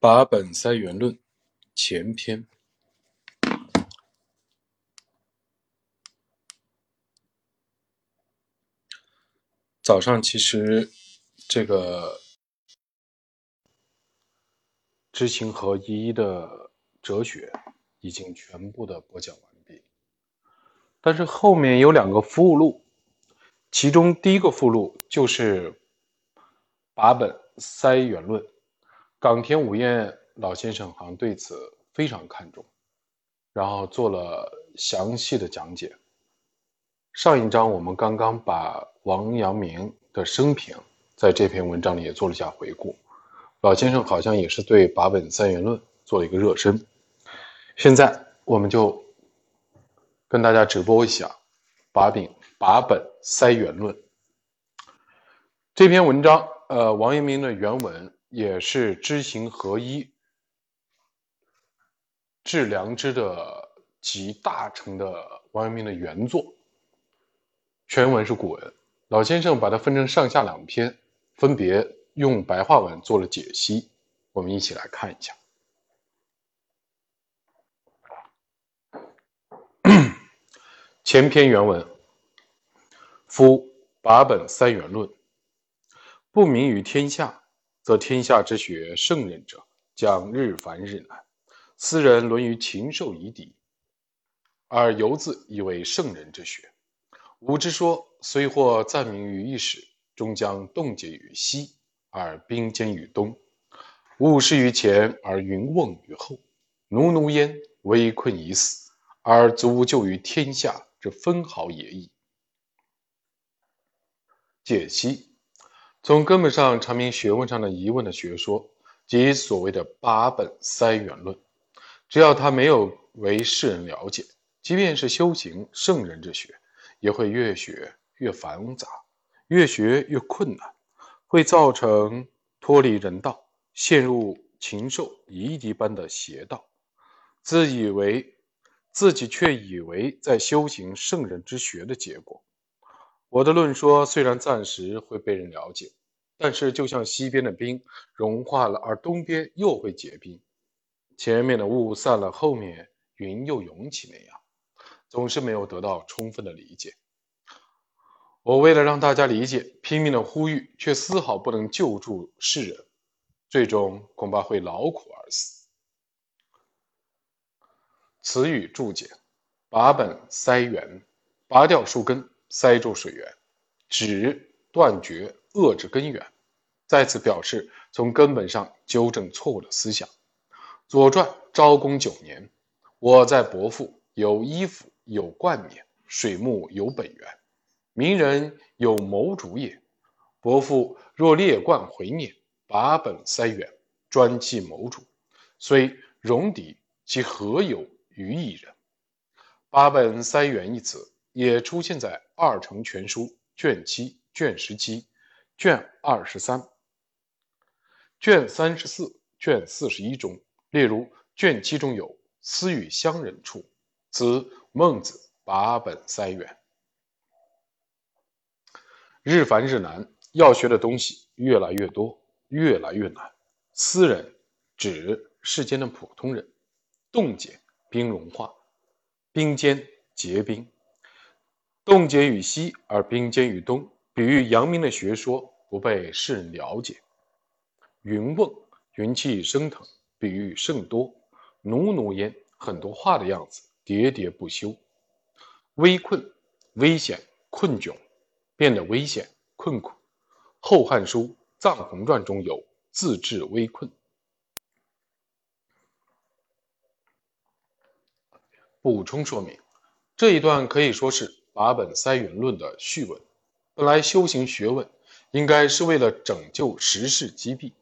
八本塞元论前篇。早上其实这个知行合一的哲学已经全部的播讲完毕，但是后面有两个附录，其中第一个附录就是八本塞元论。冈田武彦老先生好像对此非常看重，然后做了详细的讲解。上一章我们刚刚把王阳明的生平在这篇文章里也做了一下回顾，老先生好像也是对八本三元论做了一个热身。现在我们就跟大家直播一下把柄把本三元论这篇文章。呃，王阳明的原文。也是知行合一、致良知的集大成的王阳明的原作。全文是古文，老先生把它分成上下两篇，分别用白话文做了解析。我们一起来看一下。前篇原文：夫八本三元论，不明于天下。则天下之学圣人者，将日繁日难。斯人沦于禽兽以敌，而犹自以为圣人之学。吾之说，虽或赞名于一时，终将冻结于西，而冰坚于东；务事于前，而云瓮于后。奴奴焉，危困已死，而足救于天下之分毫也矣。解析。从根本上阐明学问上的疑问的学说，即所谓的八本三元论，只要他没有为世人了解，即便是修行圣人之学，也会越学越繁杂，越学越困难，会造成脱离人道，陷入禽兽夷狄般的邪道，自以为自己却以为在修行圣人之学的结果。我的论说虽然暂时会被人了解，但是就像西边的冰融化了，而东边又会结冰，前面的雾散了，后面云又涌起那样，总是没有得到充分的理解。我为了让大家理解，拼命的呼吁，却丝毫不能救助世人，最终恐怕会劳苦而死。词语注解：拔本塞源，拔掉树根。塞住水源，指断绝、遏制根源，再次表示从根本上纠正错误的思想。《左传》昭公九年，我在伯父有衣服有冠冕，水木有本源，名人有谋主也。伯父若列冠回冕，把本塞源，专记谋主，虽戎狄，其何有于一人？八本塞源一词。也出现在《二程全书》卷七、卷十七、卷二十三、卷三十四、卷四十一中。例如，卷七中有“私与乡人处”，此孟子八本塞源。日繁日难，要学的东西越来越多，越来越难。私人指世间的普通人。冻结，冰融化，冰坚结冰。冻结于西，而冰坚于东，比喻阳明的学说不被世人了解。云瓮，云气升腾，比喻甚多。奴奴焉，很多话的样子，喋喋不休。危困，危险，困窘，变得危险困苦。《后汉书·臧洪传》中有“自治危困”。补充说明，这一段可以说是。八本塞元论的序文，本来修行学问应该是为了拯救时事机弊。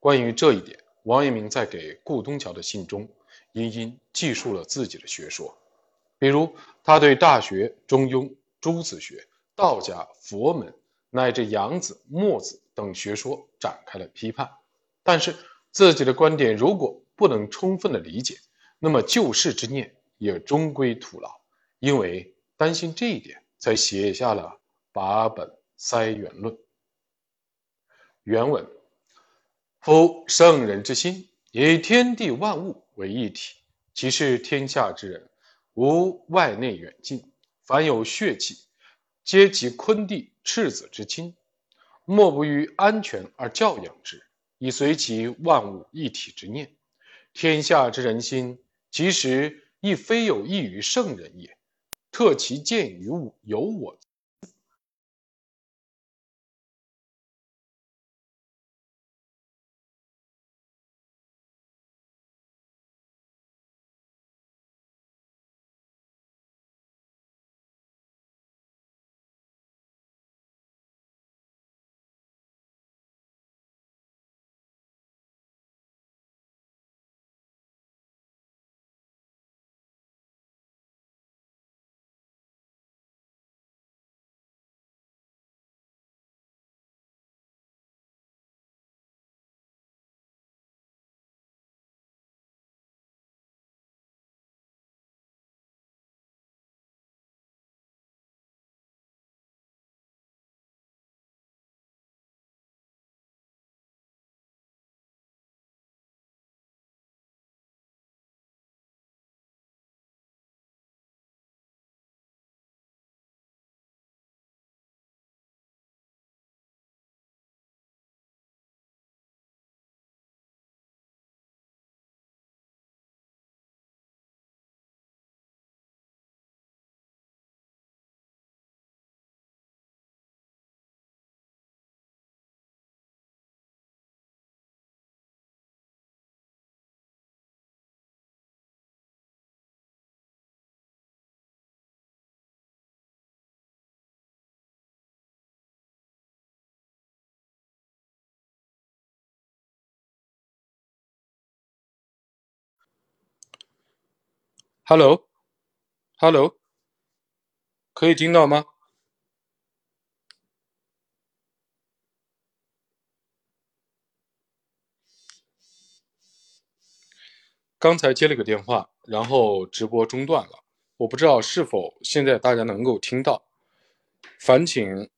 关于这一点，王阳明在给顾东桥的信中，殷殷记述了自己的学说。比如，他对《大学》《中庸》《诸子学》、道家、佛门乃至杨子、墨子等学说展开了批判。但是，自己的观点如果不能充分的理解，那么救世之念也终归徒劳，因为。担心这一点，才写下了《八本塞元论》原文。夫圣人之心，以天地万物为一体，即是天下之人，无外内远近，凡有血气，皆其坤地赤子之亲，莫不于安全而教养之，以随其万物一体之念。天下之人心，其实亦非有益于圣人也，特其见于有我。Hello，Hello，可以听到吗？刚才接了个电话，然后直播中断了，我不知道是否现在大家能够听到。烦请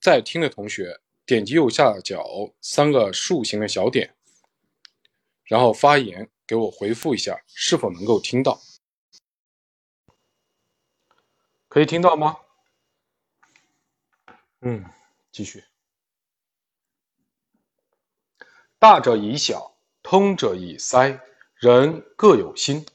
在听的同学点击右下角三个竖形的小点，然后发言给我回复一下，是否能够听到。可以听到吗？嗯，继续。大者以小，通者以塞。人各有心，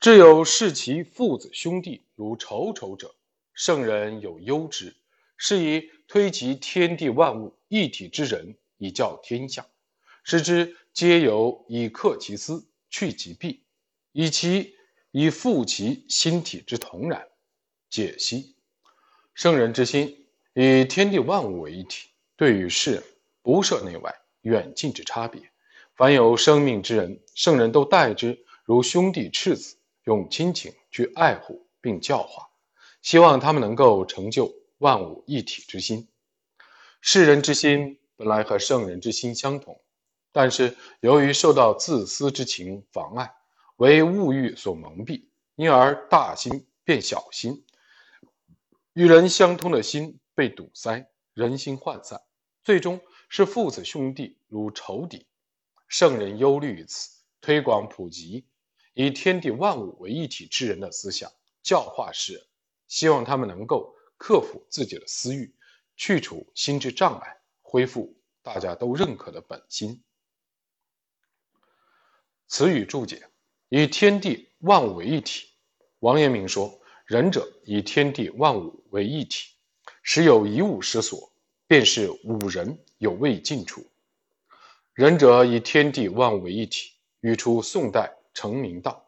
只有视其父子兄弟如仇仇者，圣人有忧之。是以推其天地万物一体之人，以教天下，使之皆由以克其私，去其弊，以其以复其心体之同然。解析：圣人之心以天地万物为一体，对于世不设内外远近之差别。凡有生命之人，圣人都待之如兄弟赤子，用亲情去爱护并教化，希望他们能够成就万物一体之心。世人之心本来和圣人之心相同，但是由于受到自私之情妨碍，为物欲所蒙蔽，因而大心变小心。与人相通的心被堵塞，人心涣散，最终是父子兄弟如仇敌。圣人忧虑于此，推广普及以天地万物为一体之人的思想，教化世人，希望他们能够克服自己的私欲，去除心智障碍，恢复大家都认可的本心。词语注解：以天地万物为一体。王阳明说。仁者以天地万物为一体，时有一物失所，便是吾人有未尽处。仁者以天地万物为一体，语出宋代程明道。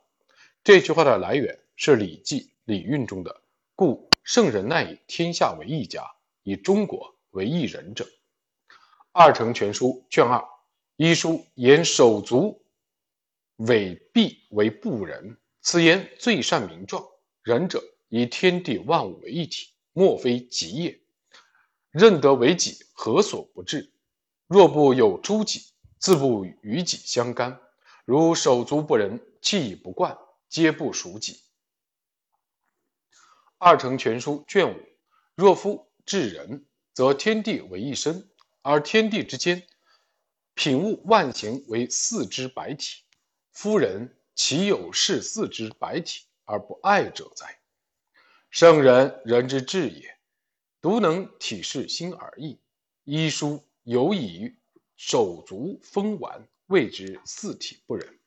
这句话的来源是《礼记·礼运》中的“故圣人乃以天下为一家，以中国为一人者”。二程全书卷二一书言手足尾臂为不仁，此言最善名状。仁者以天地万物为一体，莫非己也。认得为己，何所不至？若不有诸己，自不与己相干。如手足不仁，气以不贯，皆不属己。二程全书卷五：若夫至仁，则天地为一身，而天地之间，品物万形为四肢百体，夫人岂有是四肢百体而不爱者哉？圣人，人之至也，独能体视心而已。医书有以手足风丸，谓之四体不忍。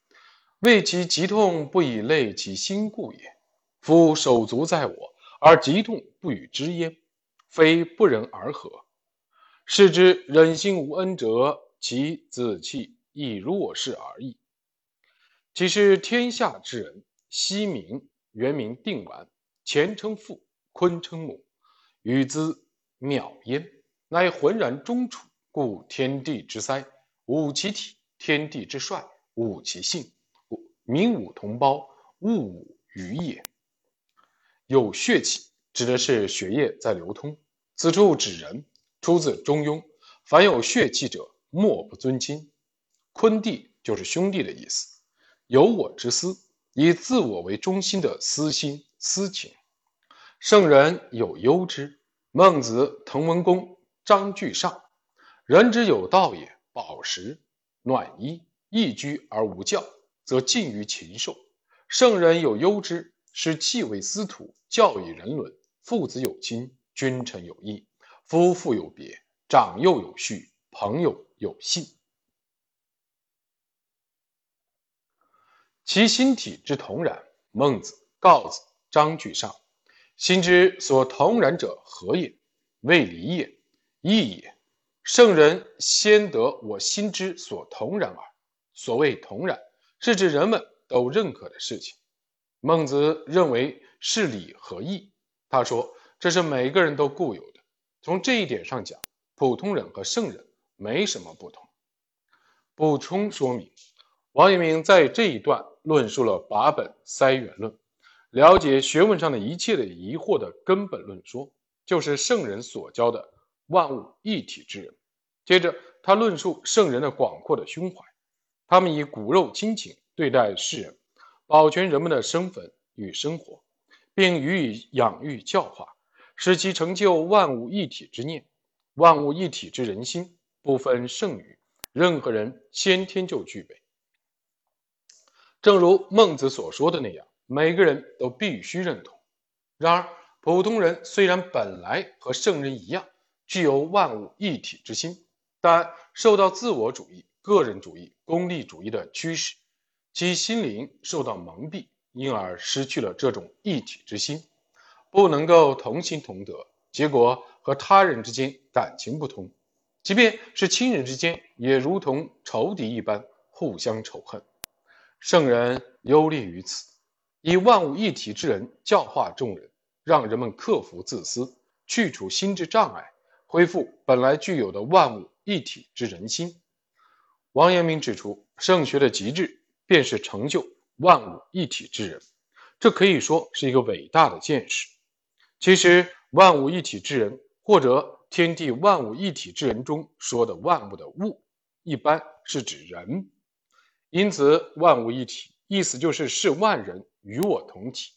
为其疾痛不以累其心故也。夫手足在我，而疾痛不与之焉，非不仁而何？是之忍心无恩者，其子气亦若是而已。其是天下之人，昔名原名定丸，前称父，坤称母，与之渺焉，乃浑然中处。故天地之塞，吾其体；天地之帅，吾其性。民吾同胞，物吾与也。有血气，指的是血液在流通。此处指人，出自《中庸》。凡有血气者，莫不尊亲。坤弟就是兄弟的意思。有我之私，以自我为中心的私心私情。圣人有忧之。孟子、滕文公、张居上。人之有道也，饱食暖衣，易居而无教，则近于禽兽。圣人有忧之，使气为司徒，教以人伦。父子有亲，君臣有义，夫妇有别，长幼有序，朋友有信。其心体之同然。孟子、告子、张居上。心之所同然者何也？未离也，义也。圣人先得我心之所同然耳。所谓同然，是指人们都认可的事情。孟子认为是理和义。他说这是每个人都固有的。从这一点上讲，普通人和圣人没什么不同。补充说明，王阳明在这一段论述了八本塞元论，了解学问上的一切的疑惑的根本论说，就是圣人所教的万物一体之人。接着，他论述圣人的广阔的胸怀，他们以骨肉亲情对待世人，保全人们的身份与生活，并予以养育教化，使其成就万物一体之念。万物一体之人心，不分圣与，任何人先天就具备。正如孟子所说的那样，每个人都必须认同。然而，普通人虽然本来和圣人一样，具有万物一体之心。但受到自我主义、个人主义、功利主义的驱使，其心灵受到蒙蔽，因而失去了这种一体之心，不能够同心同德，结果和他人之间感情不通，即便是亲人之间，也如同仇敌一般互相仇恨。圣人优劣于此，以万物一体之人教化众人，让人们克服自私，去除心之障碍，恢复本来具有的万物。一体之人心，王阳明指出，圣学的极致便是成就万物一体之人，这可以说是一个伟大的见识。其实，万物一体之人，或者天地万物一体之人中说的万物的物，一般是指人。因此，万物一体意思就是是万人与我同体。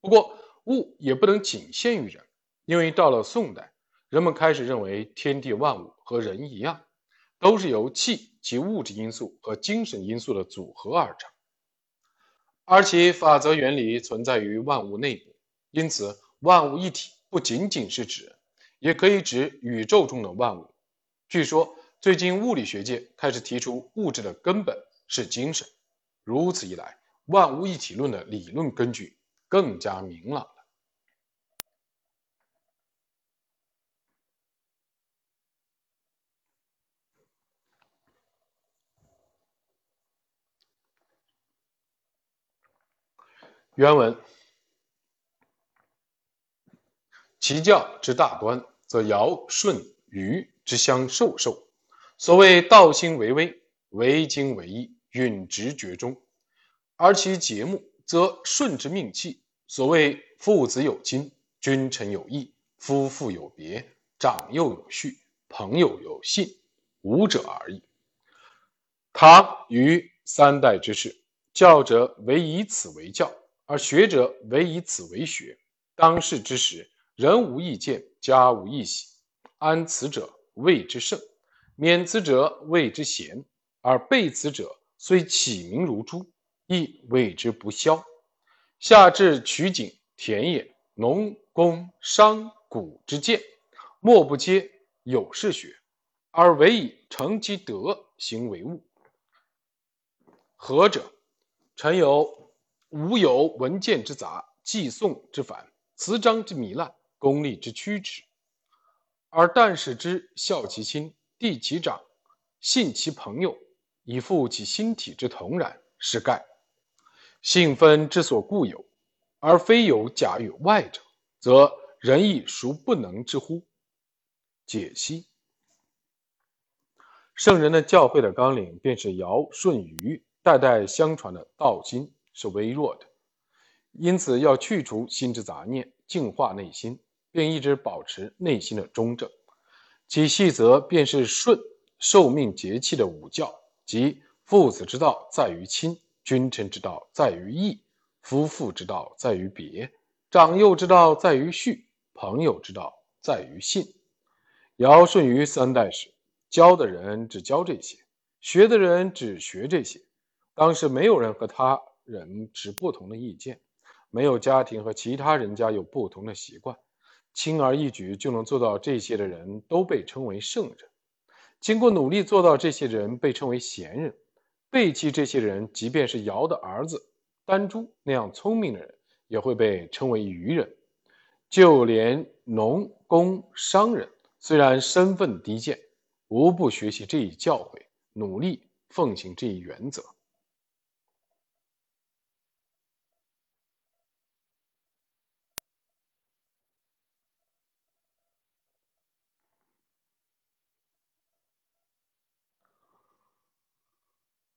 不过，物也不能仅限于人，因为到了宋代。人们开始认为天地万物和人一样，都是由气及物质因素和精神因素的组合而成，而其法则原理存在于万物内部。因此，万物一体不仅仅是指人，也可以指宇宙中的万物。据说，最近物理学界开始提出物质的根本是精神。如此一来，万物一体论的理论根据更加明朗了。原文：其教之大端，则尧舜禹之相授受。所谓道心为微，为精为一，允直觉中；而其节目，则顺之命气。所谓父子有亲，君臣有义，夫妇有别，长幼有序，朋友有信，五者而已。唐虞三代之事，教者唯以此为教。而学者唯以此为学。当世之时，人无异见，家无异喜，安此者谓之圣，免此者谓之贤。而备此者，虽起名如珠，亦为之不肖。下至取景田野、农工商贾之见，莫不皆有事学，而唯以成其德行为物。何者？臣有吾有文见之杂，寄送之繁，词章之糜烂，功利之曲直，而但使之孝其亲，弟其长，信其朋友，以复其心体之同然，是盖。性分之所固有，而非有假于外者，则人亦孰不能之乎？解析：圣人的教诲的纲领，便是尧舜禹代代相传的道心是微弱的，因此要去除心之杂念，净化内心，并一直保持内心的中正。其细则便是舜受命节气的五教，即父子之道在于亲。君臣之道在于义，夫妇之道在于别，长幼之道在于序，朋友之道在于信。尧舜禹三代时，教的人只教这些，学的人只学这些。当时没有人和他人持不同的意见，没有家庭和其他人家有不同的习惯，轻而易举就能做到这些的人都被称为圣人。经过努力做到这些人被称为贤人。背弃这些人，即便是尧的儿子丹朱那样聪明的人，也会被称为愚人。就连农工商人，虽然身份低贱，无不学习这一教诲，努力奉行这一原则。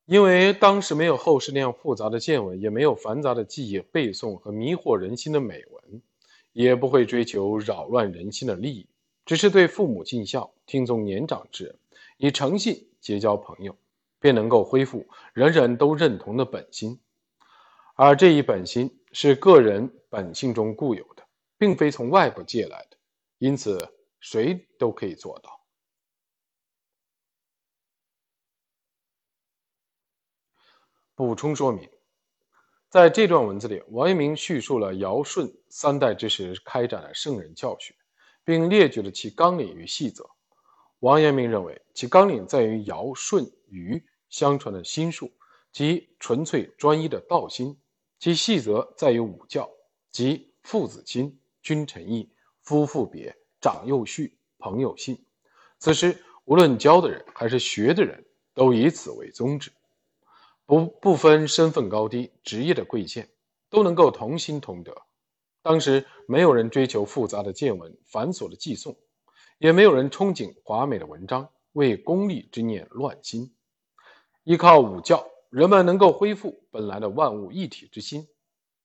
因为当时没有后世那样复杂的见闻，也没有繁杂的记忆背诵和迷惑人心的美文，也不会追求扰乱人心的利益，只是对父母尽孝，听从年长之人，以诚信结交朋友，便能够恢复人人都认同的本心。而这一本心是个人本性中固有的，并非从外部借来的，因此谁都可以做到。补充说明，在这段文字里，王阳明叙述了尧舜三代之时开展的圣人教学，并列举了其纲领与细则。王阳明认为，其纲领在于尧舜禹相传的心术，即纯粹专一的道心；其细则在于五教，即父子亲、君臣义、夫妇别、长幼序、朋友信。此时，无论教的人还是学的人，都以此为宗旨。不不分身份高低、职业的贵贱，都能够同心同德。当时没有人追求复杂的见闻、繁琐的记诵，也没有人憧憬华美的文章，为功利之念乱心。依靠五教，人们能够恢复本来的万物一体之心。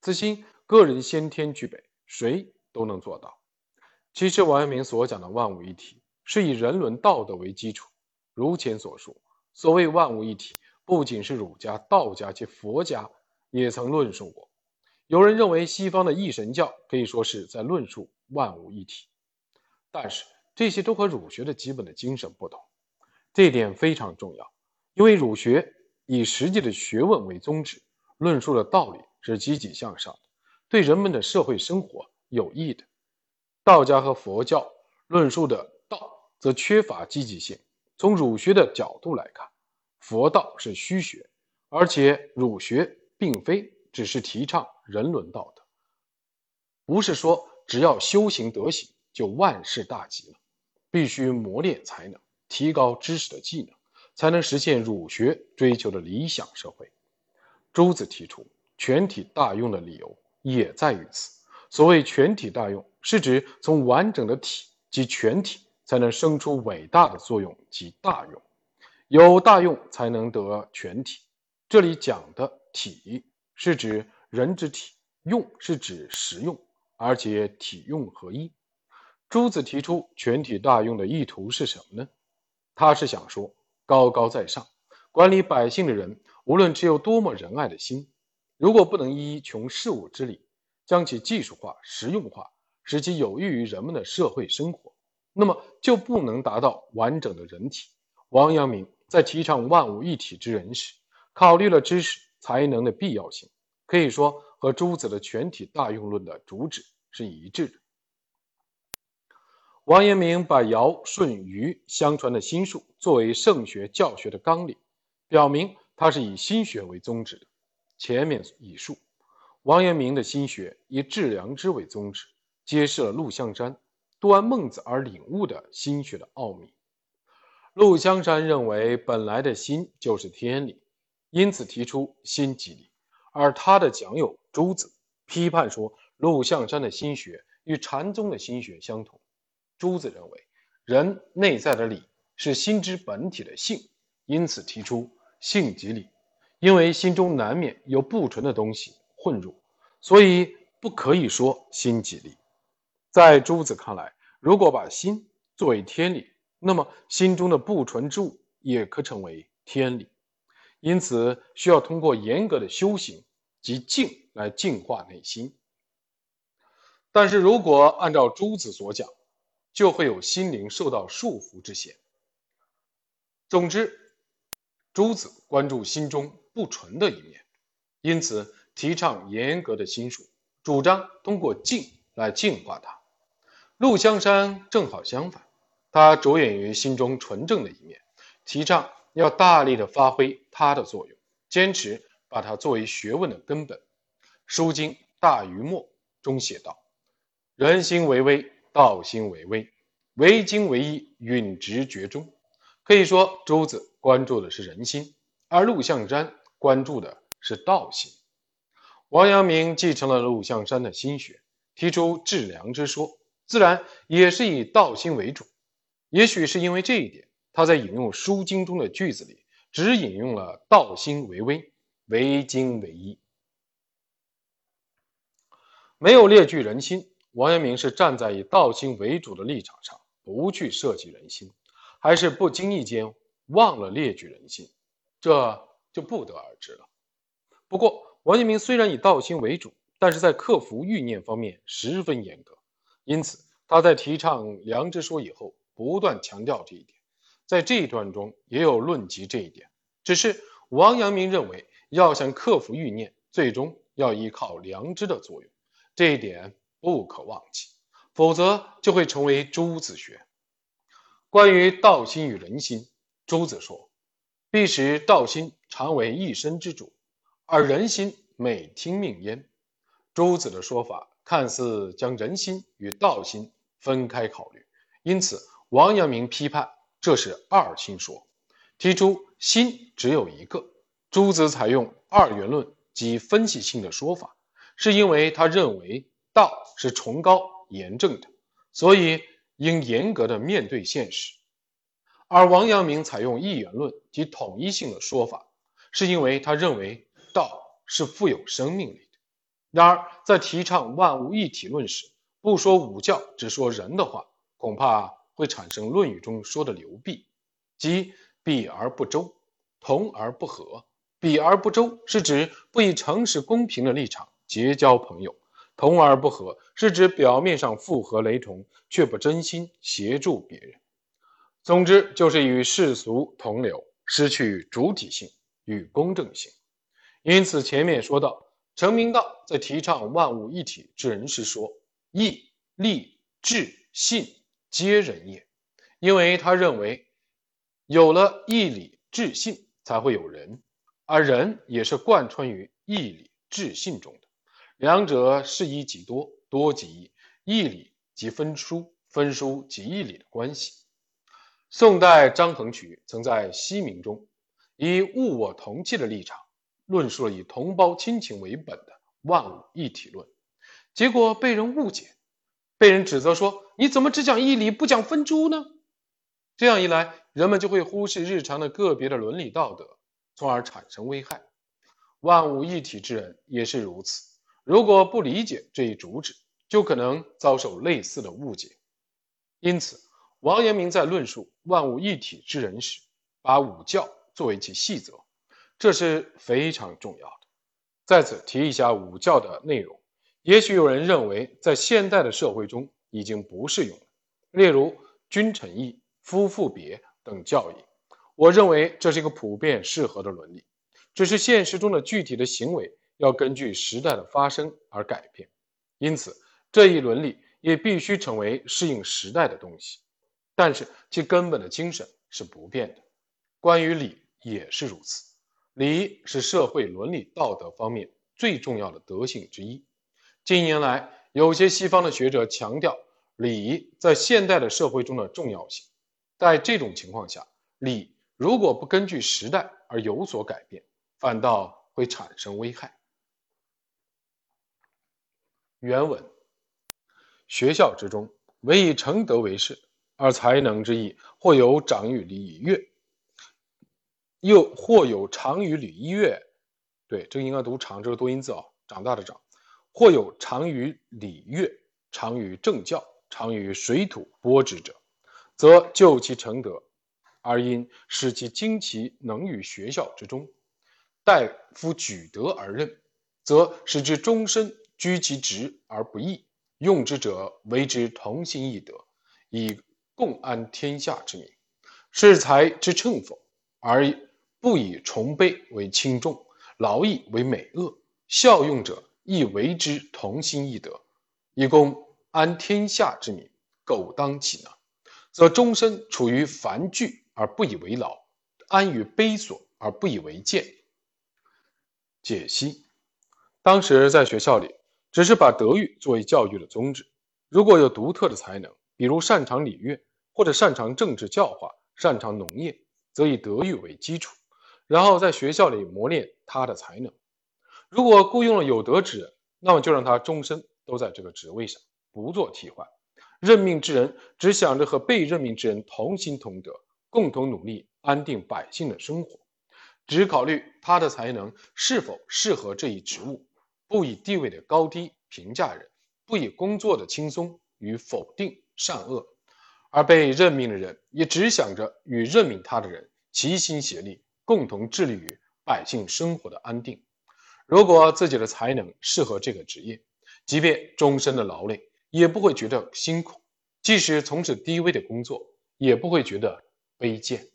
此心，个人先天具备，谁都能做到。其实，王阳明所讲的万物一体，是以人伦道德为基础。如前所述，所谓万物一体。不仅是儒家、道家及佛家也曾论述过。有人认为西方的一神教可以说是在论述万物一体，但是这些都和儒学的基本的精神不同。这点非常重要，因为儒学以实际的学问为宗旨，论述的道理是积极向上的，对人们的社会生活有益的。道家和佛教论述的道则缺乏积极性。从儒学的角度来看。佛道是虚学，而且儒学并非只是提倡人伦道德，不是说只要修行德行就万事大吉了，必须磨练才能，提高知识的技能，才能实现儒学追求的理想社会。朱子提出全体大用的理由也在于此。所谓全体大用，是指从完整的体及全体，才能生出伟大的作用及大用。有大用才能得全体。这里讲的体是指人之体，用是指实用，而且体用合一。朱子提出全体大用的意图是什么呢？他是想说，高高在上管理百姓的人，无论持有多么仁爱的心，如果不能依穷事物之理，将其技术化、实用化，使其有益于人们的社会生活，那么就不能达到完整的人体。王阳明。在提倡万物一体之人时，考虑了知识才能的必要性，可以说和朱子的全体大用论的主旨是一致的。王阳明把尧舜禹相传的心术作为圣学教学的纲领，表明他是以心学为宗旨的。前面已述，王阳明的心学以致良知为宗旨，揭示了陆象山读完孟子而领悟的心学的奥秘。陆香山认为本来的心就是天理，因此提出心即理。而他的讲友朱子批判说，陆象山的心学与禅宗的心学相同。朱子认为，人内在的理是心之本体的性，因此提出性即理。因为心中难免有不纯的东西混入，所以不可以说心即理。在朱子看来，如果把心作为天理，那么心中的不纯之物也可成为天理。因此，需要通过严格的修行及静来净化内心。但是如果按照朱子所讲，就会有心灵受到束缚之嫌。总之，朱子关注心中不纯的一面，因此提倡严格的心术，主张通过静来净化它。陆香山正好相反，他着眼于心中纯正的一面，提倡要大力的发挥它的作用，坚持把它作为学问的根本。《书经大禹谟》中写道：“人心为微。”道心为微，为精为一，允直觉中。可以说，朱子关注的是人心，而陆象山关注的是道心。王阳明继承了陆象山的心学，提出致良之说，自然也是以道心为主。也许是因为这一点，他在引用《书经》中的句子里，只引用了“道心为微，为精为一”，没有列举人心。王阳明是站在以道心为主的立场上，不去涉及人心，还是不经意间忘了列举人心，这就不得而知了。不过，王阳明虽然以道心为主，但是在克服欲念方面十分严格，因此他在提倡良知说以后，不断强调这一点。在这一段中也有论及这一点，只是王阳明认为，要想克服欲念，最终要依靠良知的作用，这一点。不可忘记，否则就会成为朱子学。关于道心与人心，朱子说：“必使道心常为一身之主，而人心每听命焉。”朱子的说法看似将人心与道心分开考虑，因此王阳明批判这是二心说，提出心只有一个。朱子采用二元论及分析性的说法，是因为他认为。道是崇高严正的，所以应严格的面对现实。而王阳明采用一元论及统一性的说法，是因为他认为道是富有生命力的。然而，在提倡万物一体论时，不说五教，只说人的话，恐怕会产生《论语》中说的流弊，即比而不周，同而不和。比而不周是指不以诚实公平的立场结交朋友。同而不和，是指表面上复合雷同，却不真心协助别人。总之，就是与世俗同流，失去主体性与公正性。因此，前面说到，成明道在提倡万物一体之人时说：“义、利、智、信，皆人也。”因为他认为，有了义理智信，才会有人，而人也是贯穿于义理智信中的。两者是一即多，多即义，义理即分殊，分殊即义理的关系。宋代张衡渠曾在《西明》中，以物我同气的立场，论述了以同胞亲情为本的万物一体论，结果被人误解，被人指责说：“你怎么只讲义理，不讲分殊呢？”这样一来，人们就会忽视日常的个别的伦理道德，从而产生危害。万物一体之人也是如此。如果不理解这一主旨，就可能遭受类似的误解。因此，王阳明在论述万物一体之人时，把五教作为其细则，这是非常重要的。在此提一下五教的内容。也许有人认为，在现代的社会中已经不适用了，例如君臣义、夫妇别等教义。我认为这是一个普遍适合的伦理。只是现实中的具体的行为要根据时代的发生而改变，因此这一伦理也必须成为适应时代的东西。但是其根本的精神是不变的。关于礼也是如此，礼是社会伦理道德方面最重要的德性之一。近年来，有些西方的学者强调礼在现代的社会中的重要性。在这种情况下，礼如果不根据时代而有所改变，反倒会产生危害。原文：学校之中，唯以成德为事，而才能之意，或有长于礼乐，又或有长于礼乐。对，这个应该读长，这是多音字啊，长大的长。或有长于礼乐，长于政教，长于水土播之者，则就其成德，而因使其精其能于学校之中，待夫举德而任，则使之终身居其职而不易。用之者为之同心义德，以共安天下之民。是才之称否，而不以崇卑为轻重，劳逸为美恶，效用者。亦为之同心义德，以供安天下之民，苟当其能，则终身处于繁聚而不以为劳，安于卑琐而不以为贱。解析：当时在学校里，只是把德育作为教育的宗旨。如果有独特的才能，比如擅长礼乐，或者擅长政治教化，擅长农业，则以德育为基础，然后在学校里磨练他的才能。如果雇佣了有德之人，那么就让他终身都在这个职位上，不做替换。任命之人只想着和被任命之人同心同德，共同努力安定百姓的生活，只考虑他的才能是否适合这一职务，不以地位的高低评价人，不以工作的轻松与否定善恶。而被任命的人也只想着与任命他的人齐心协力，共同致力于百姓生活的安定。如果自己的才能适合这个职业，即便终身的劳累，也不会觉得辛苦；即使从事低微的工作，也不会觉得卑贱。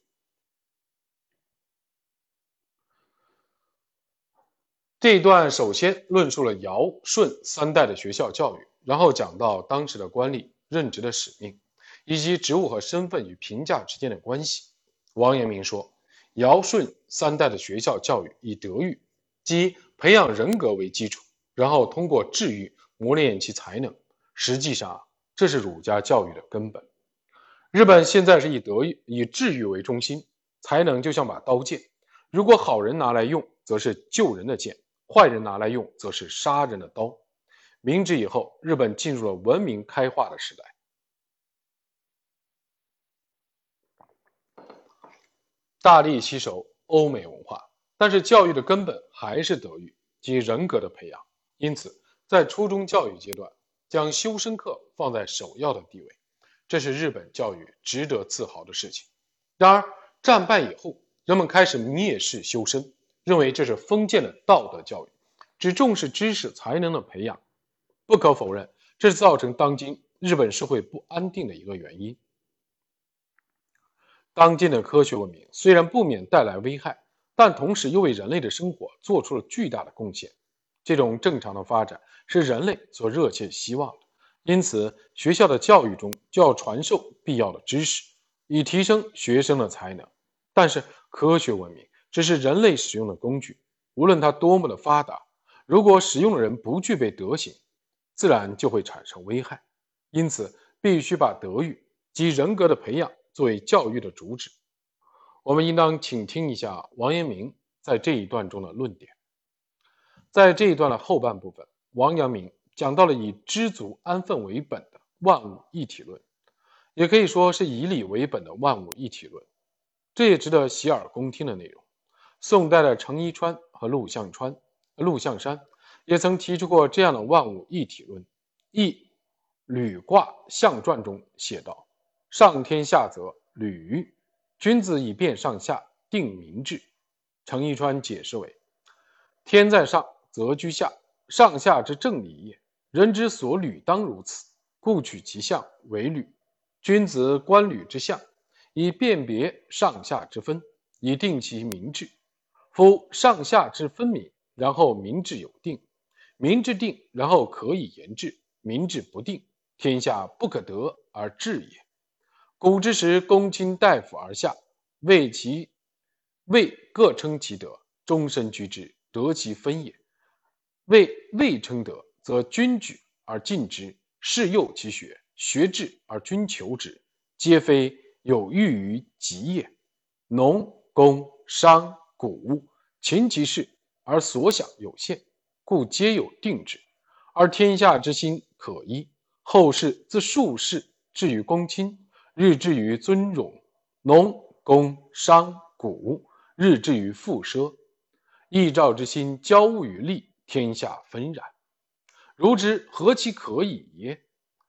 这一段首先论述了尧舜三代的学校教育，然后讲到当时的官吏任职的使命，以及职务和身份与评价之间的关系。王阳明说，尧舜三代的学校教育以德育，即。培养人格为基础，然后通过治愈磨练其才能。实际上，这是儒家教育的根本。日本现在是以德育、以治愈为中心，才能就像把刀剑，如果好人拿来用，则是救人的剑；坏人拿来用，则是杀人的刀。明治以后，日本进入了文明开化的时代，大力吸收欧美文化。但是教育的根本还是德育及人格的培养，因此在初中教育阶段将修身课放在首要的地位，这是日本教育值得自豪的事情。然而战败以后，人们开始蔑视修身，认为这是封建的道德教育，只重视知识才能的培养。不可否认，这是造成当今日本社会不安定的一个原因。当今的科学文明虽然不免带来危害。但同时又为人类的生活做出了巨大的贡献，这种正常的发展是人类所热切希望的。因此，学校的教育中就要传授必要的知识，以提升学生的才能。但是，科学文明只是人类使用的工具，无论它多么的发达，如果使用的人不具备德行，自然就会产生危害。因此，必须把德育及人格的培养作为教育的主旨。我们应当请听一下王阳明在这一段中的论点。在这一段的后半部分，王阳明讲到了以知足安分为本的万物一体论，也可以说是以礼为本的万物一体论。这也值得洗耳恭听的内容。宋代的程伊川和陆象川、陆象山也曾提出过这样的万物一体论。《易履卦象传》中写道：“上天下则履。”君子以辨上下，定民治。程一川解释为：天在上，则居下，上下之正理也。人之所履当如此，故取其象为履。君子观履之象，以辨别上下之分，以定其民治。夫上下之分明，然后民之有定；民之定，然后可以言治；民之不定，天下不可得而治也。古之时，公卿大夫而下，为其位各称其德，终身居之，得其分也。为未称德，则君举而进之，士诱其学，学至而君求之，皆非有欲于己也。农、工、商、贾，勤其事而所想有限，故皆有定制，而天下之心可依。后世自术士至于公卿，日至于尊荣；农、工、商、贾，日至于富奢。易兆之心交物于利。天下纷然，如之何其可以耶？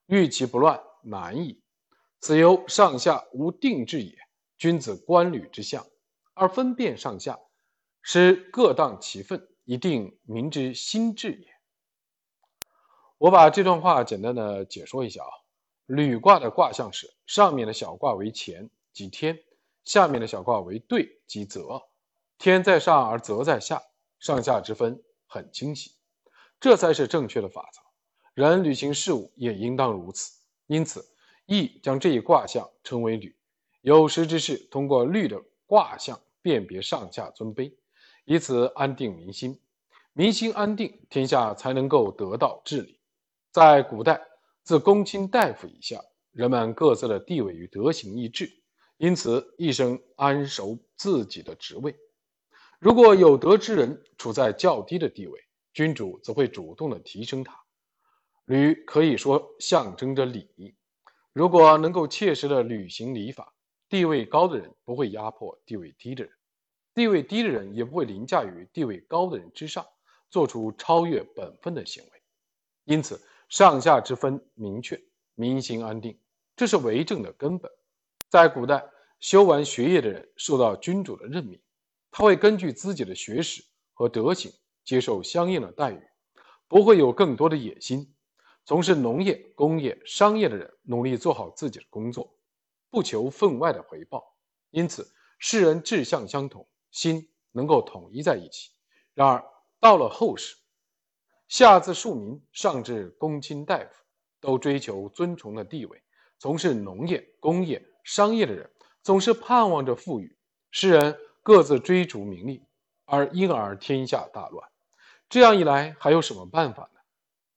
欲其不乱，难矣。此由上下无定制也。君子观履之象，而分辨上下，使各当其分，以定民之心志也。我把这段话简单的解说一下啊。履卦的卦象是：上面的小卦为乾，即天；下面的小卦为兑，即泽。天在上而泽在下，上下之分。很清晰，这才是正确的法则。人履行事务也应当如此。因此，易将这一卦象称为履。有识之士通过律的卦象辨别上下尊卑，以此安定民心。民心安定，天下才能够得到治理。在古代，自公卿大夫以下，人们各自的地位与德行一致，因此一生安守自己的职位。如果有德之人处在较低的地位，君主则会主动的提升他。履可以说象征着礼。如果能够切实的履行礼法，地位高的人不会压迫地位低的人，地位低的人也不会凌驾于地位高的人之上，做出超越本分的行为。因此，上下之分明确，民心安定，这是为政的根本。在古代，修完学业的人受到君主的任命。他会根据自己的学识和德行接受相应的待遇，不会有更多的野心。从事农业、工业、商业的人努力做好自己的工作，不求分外的回报。因此，世人志向相同，心能够统一在一起。然而，到了后世，下至庶民，上至公卿大夫，都追求尊崇的地位。从事农业、工业、商业的人总是盼望着富裕。世人。各自追逐名利，而因而天下大乱。这样一来，还有什么办法呢？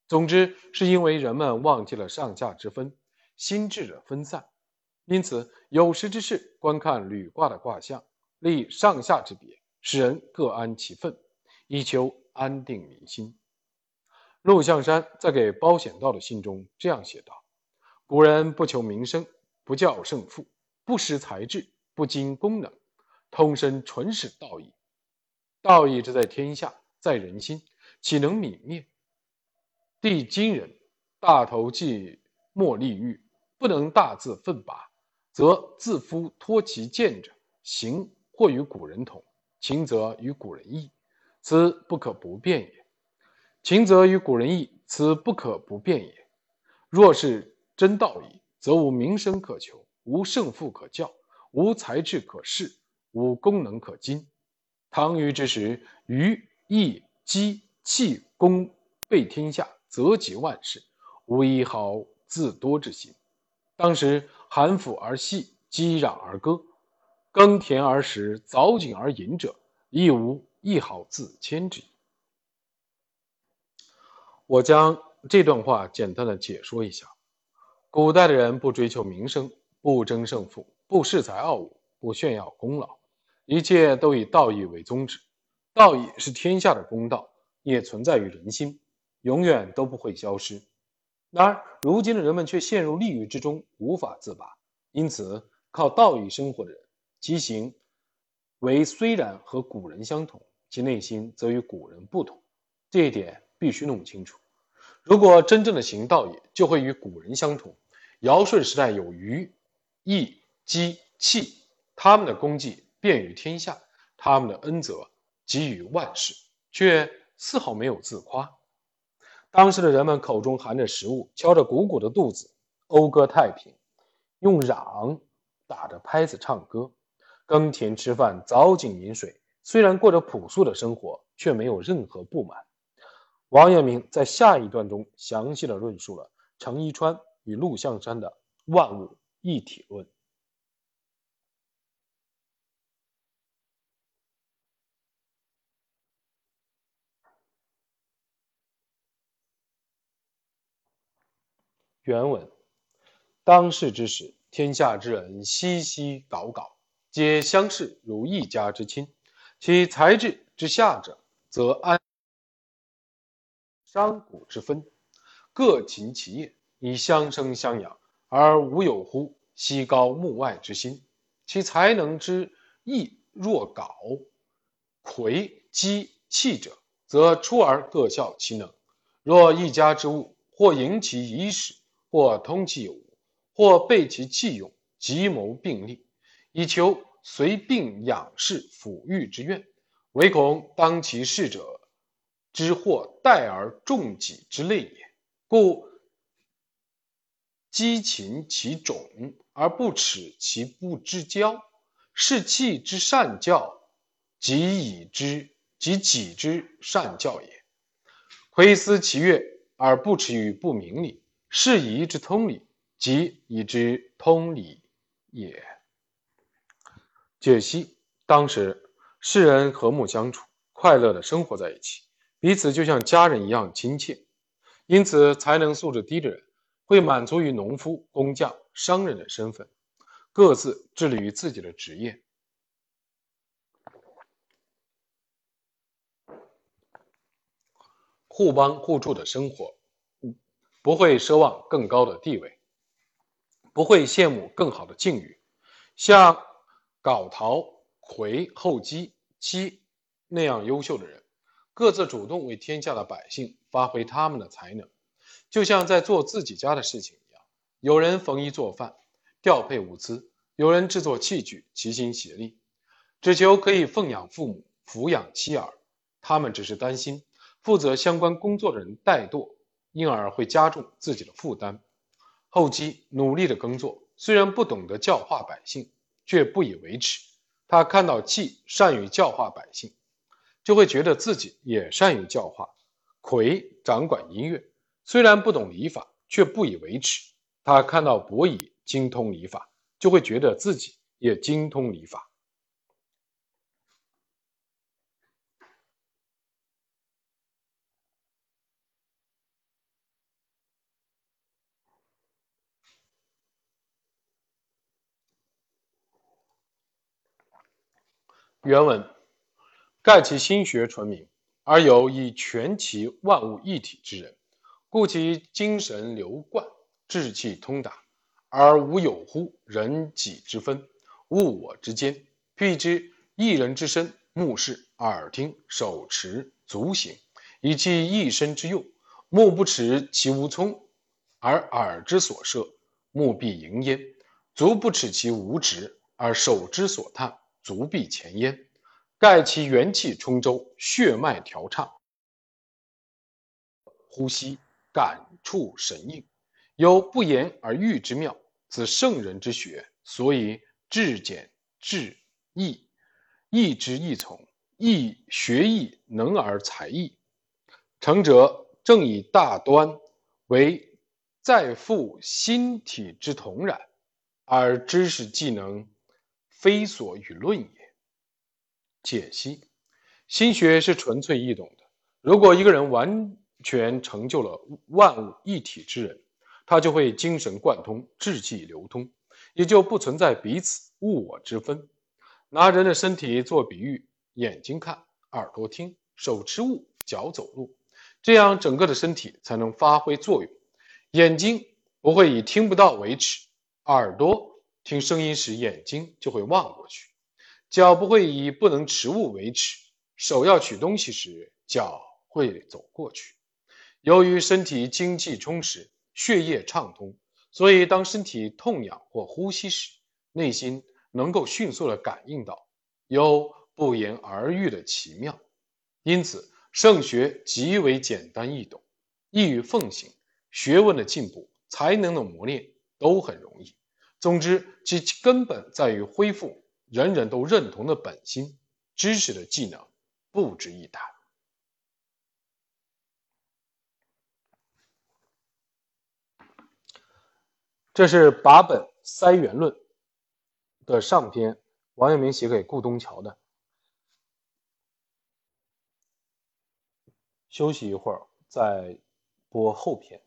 总之，是因为人们忘记了上下之分，心智的分散。因此，有识之士观看履卦的卦象，立上下之别，使人各安其分，以求安定民心。陆象山在给包显道的信中这样写道：“古人不求名声，不较胜负，不识才智，不精功能。”通身纯是道义，道义之在天下，在人心，岂能泯灭？帝今人大头计莫立欲，不能大自奋拔，则自夫托其见者，行或与古人同，情则与古人异，此不可不变也。秦则与古人异，此不可不变也。若是真道义，则无名声可求，无胜负可教，无才智可恃。无功能可今。唐虞之时，虞、亦积、气、功备天下，则及万世，无一毫自多之心。当时韩府而戏，积壤而歌，耕田而食，凿井而饮者，亦无一毫自谦之意。我将这段话简单的解说一下：古代的人不追求名声，不争胜负，不恃才傲物，不炫耀功劳。一切都以道义为宗旨，道义是天下的公道，也存在于人心，永远都不会消失。然而，如今的人们却陷入利欲之中，无法自拔。因此，靠道义生活的人，其行为虽然和古人相同，其内心则与古人不同。这一点必须弄清楚。如果真正的行道义，就会与古人相同。尧舜时代有虞、义、姬、气，他们的功绩。便于天下，他们的恩泽给予万世，却丝毫没有自夸。当时的人们口中含着食物，敲着鼓鼓的肚子，讴歌太平，用嚷打着拍子唱歌，耕田吃饭，凿井饮水，虽然过着朴素的生活，却没有任何不满。王阳明在下一段中详细的论述了程一川与陆象山的万物一体论。原文：当世之时，天下之人熙熙攘攘，皆相视如一家之亲。其才智之下者，则安商贾之分，各勤其业，以相生相养，而无有乎西高目外之心。其才能之异若槁、魁、基、器者，则出而各效其能。若一家之物，或营其衣食。或通其有无，或备其器用，急谋并立，以求随病养士抚育之愿，唯恐当其事者之或待而重己之类也。故积勤其种而不耻其不知教，是气之善教，即以之即己之善教也。窥思其乐而不耻于不明理。是宜之通理，即以之通理也。解析：当时世人和睦相处，快乐的生活在一起，彼此就像家人一样亲切。因此，才能素质低的人会满足于农夫、工匠、商人的身份，各自致力于自己的职业，互帮互助的生活。不会奢望更高的地位，不会羡慕更好的境遇，像皋陶、魁、后姬、姬那样优秀的人，各自主动为天下的百姓发挥他们的才能，就像在做自己家的事情一样。有人缝衣做饭、调配物资，有人制作器具，齐心协力，只求可以奉养父母、抚养妻儿。他们只是担心负责相关工作的人怠惰。因而会加重自己的负担。后期努力的耕作，虽然不懂得教化百姓，却不以为耻。他看到季善于教化百姓，就会觉得自己也善于教化。魁掌管音乐，虽然不懂礼法，却不以为耻。他看到伯夷精通礼法，就会觉得自己也精通礼法。原文：盖其心学纯明，而有以全其万物一体之人，故其精神流贯，志气通达，而无有乎人己之分，物我之间。譬之一人之身，目视、耳听、手持、足行，以其一身之用。目不耻其无聪，而耳之所摄，目必盈焉；足不耻其无执，而手之所探。足必前焉，盖其元气充周，血脉调畅，呼吸感触神应，有不言而喻之妙，此圣人之学。所以至简至易，易之易从，易学易能而才易。成者正以大端为再复心体之同然，而知识技能。非所与论也。解析：心学是纯粹易懂的。如果一个人完全成就了万物一体之人，他就会精神贯通，志气流通，也就不存在彼此物我之分。拿人的身体做比喻，眼睛看，耳朵听，手持物，脚走路，这样整个的身体才能发挥作用。眼睛不会以听不到为耻，耳朵。听声音时，眼睛就会望过去；脚不会以不能持物为耻，手要取东西时，脚会走过去。由于身体精气充实，血液畅通，所以当身体痛痒或呼吸时，内心能够迅速的感应到，有不言而喻的奇妙。因此，圣学极为简单易懂，易于奉行，学问的进步、才能的磨练都很容易。总之，其根本在于恢复人人都认同的本心，知识的技能不值一谈。这是八本塞元论的上篇，王阳明写给顾东桥的。休息一会儿，再播后篇。